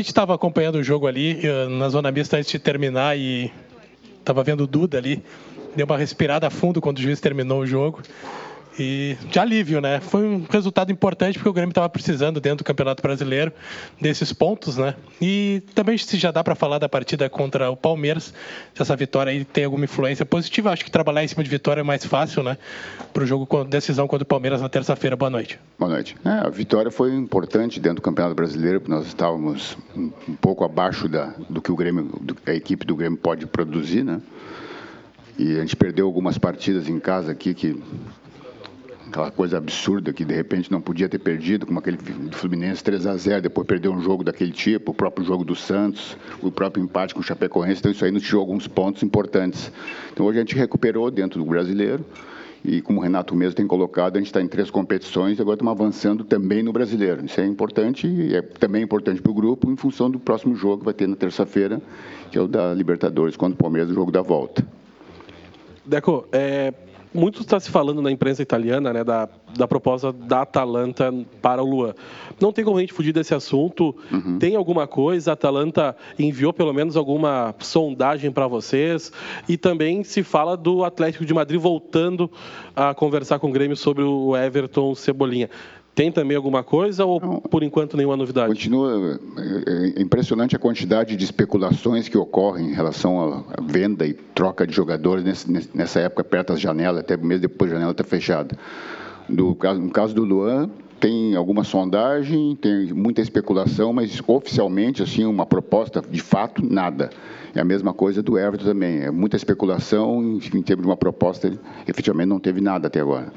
gente estava acompanhando o jogo ali, na zona mista antes de terminar e estava vendo o Duda ali, deu uma respirada a fundo quando o juiz terminou o jogo. E de alívio, né? Foi um resultado importante porque o Grêmio estava precisando dentro do Campeonato Brasileiro desses pontos, né? E também se já dá para falar da partida contra o Palmeiras, se essa vitória aí tem alguma influência positiva. Acho que trabalhar em cima de vitória é mais fácil, né? Para o jogo com decisão contra o Palmeiras na terça-feira. Boa noite. Boa noite. É, a vitória foi importante dentro do Campeonato Brasileiro, porque nós estávamos um, um pouco abaixo da, do que o Grêmio, do, a equipe do Grêmio pode produzir, né? E a gente perdeu algumas partidas em casa aqui que aquela coisa absurda que de repente não podia ter perdido, como aquele Fluminense 3 a 0 depois perdeu um jogo daquele tipo, o próprio jogo do Santos, o próprio empate com o Chapecoense, então isso aí nos tirou alguns pontos importantes. Então hoje a gente recuperou dentro do brasileiro. E como o Renato mesmo tem colocado, a gente está em três competições e agora estamos avançando também no brasileiro. Isso é importante e é também importante para o grupo em função do próximo jogo que vai ter na terça-feira, que é o da Libertadores contra o Palmeiras, o jogo da volta. Deco, é, muito está se falando na imprensa italiana né, da, da proposta da Atalanta para o Luan. Não tem como a gente fugir desse assunto. Uhum. Tem alguma coisa? A Atalanta enviou pelo menos alguma sondagem para vocês? E também se fala do Atlético de Madrid voltando a conversar com o Grêmio sobre o Everton Cebolinha. Tem também alguma coisa ou Não, por enquanto nenhuma novidade? Continua é, é impressionante a quantidade de especulações que ocorrem em relação à venda e troca de jogadores nesse, nessa época perto das janelas, até mesmo depois da janela estar fechada. No caso, no caso do Luan, tem alguma sondagem, tem muita especulação, mas oficialmente, assim, uma proposta de fato, nada. É a mesma coisa do Everton também. É muita especulação, em, em termos de uma proposta, efetivamente não teve nada até agora.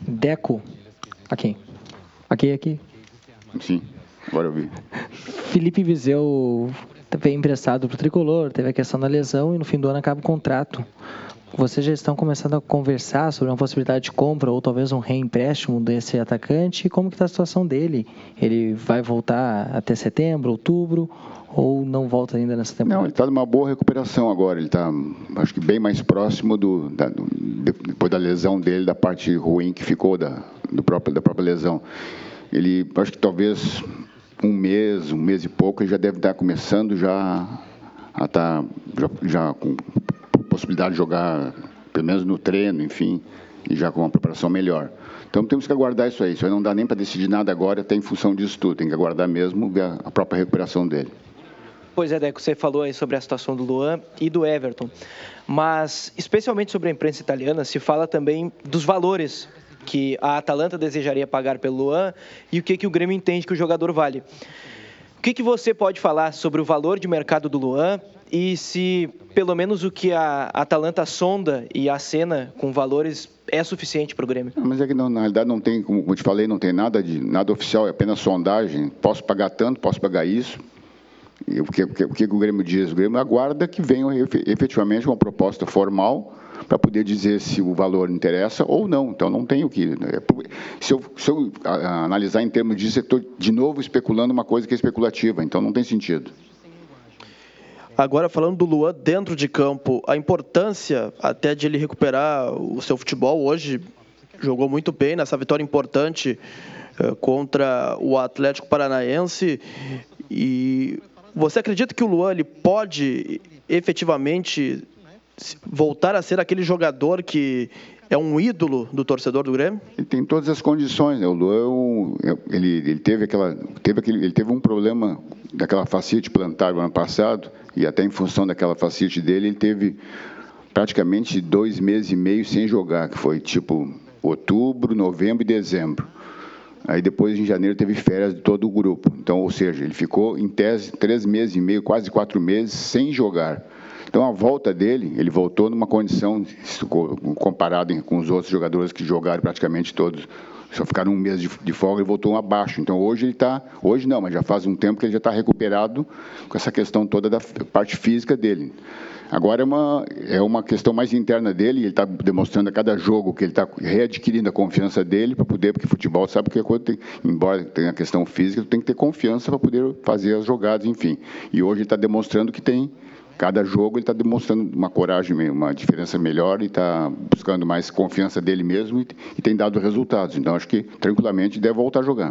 Deco, Aqui. Aqui, aqui. Sim, agora eu vi. Felipe Vizeu veio emprestado para o Tricolor, teve a questão da lesão e no fim do ano acaba o contrato. Vocês já estão começando a conversar sobre uma possibilidade de compra ou talvez um reempréstimo desse atacante? Como que está a situação dele? Ele vai voltar até setembro, outubro? ou não volta ainda nessa temporada? Não, ele está numa boa recuperação agora. Ele está, acho que bem mais próximo do, da, do, depois da lesão dele, da parte ruim que ficou da, do próprio, da própria lesão. Ele, acho que talvez um mês, um mês e pouco, ele já deve estar começando já a estar tá, já, já com possibilidade de jogar, pelo menos no treino, enfim, e já com uma preparação melhor. Então temos que aguardar isso aí. Isso aí não dá nem para decidir nada agora, até em função disso tudo. Tem que aguardar mesmo a própria recuperação dele. Pois é, Deco, você falou aí sobre a situação do Luan e do Everton, mas especialmente sobre a imprensa italiana se fala também dos valores que a Atalanta desejaria pagar pelo Luan e o que, que o Grêmio entende que o jogador vale. O que, que você pode falar sobre o valor de mercado do Luan e se pelo menos o que a Atalanta sonda e acena com valores é suficiente para o Grêmio? Mas é que não, na realidade não tem, como eu te falei, não tem nada de nada oficial, é apenas sondagem. Posso pagar tanto, posso pagar isso. O que, o que, o que o Grêmio diz? O Grêmio aguarda que venha efetivamente uma proposta formal para poder dizer se o valor interessa ou não. Então, não tenho que. Né, se eu, se eu analisar em termos disso, estou de novo especulando uma coisa que é especulativa, então não tem sentido. Agora, falando do Luan dentro de campo, a importância até de ele recuperar o seu futebol hoje, jogou muito bem nessa vitória importante eh, contra o Atlético Paranaense. E você acredita que o Luan ele pode efetivamente voltar a ser aquele jogador que é um ídolo do torcedor do Grêmio? Ele tem todas as condições. Né? O Luan, é ele, ele teve aquela, teve aquele, ele teve um problema daquela facite plantar no ano passado e até em função daquela facite dele, ele teve praticamente dois meses e meio sem jogar, que foi tipo outubro, novembro e dezembro. Aí depois, em janeiro, teve férias de todo o grupo. Então, ou seja, ele ficou, em tese, três meses e meio, quase quatro meses, sem jogar. Então, a volta dele, ele voltou numa condição, comparado com os outros jogadores que jogaram praticamente todos, só ficaram um mês de, de folga e voltou abaixo. Então, hoje ele está, hoje não, mas já faz um tempo que ele já está recuperado com essa questão toda da parte física dele. Agora é uma, é uma questão mais interna dele, ele está demonstrando a cada jogo que ele está readquirindo a confiança dele para poder, porque futebol sabe que quando tem, embora tenha a questão física, tem que ter confiança para poder fazer as jogadas, enfim. E hoje ele está demonstrando que tem cada jogo ele está demonstrando uma coragem, uma diferença melhor e está buscando mais confiança dele mesmo e, e, tem dado resultados. Então acho que tranquilamente deve voltar a jogar.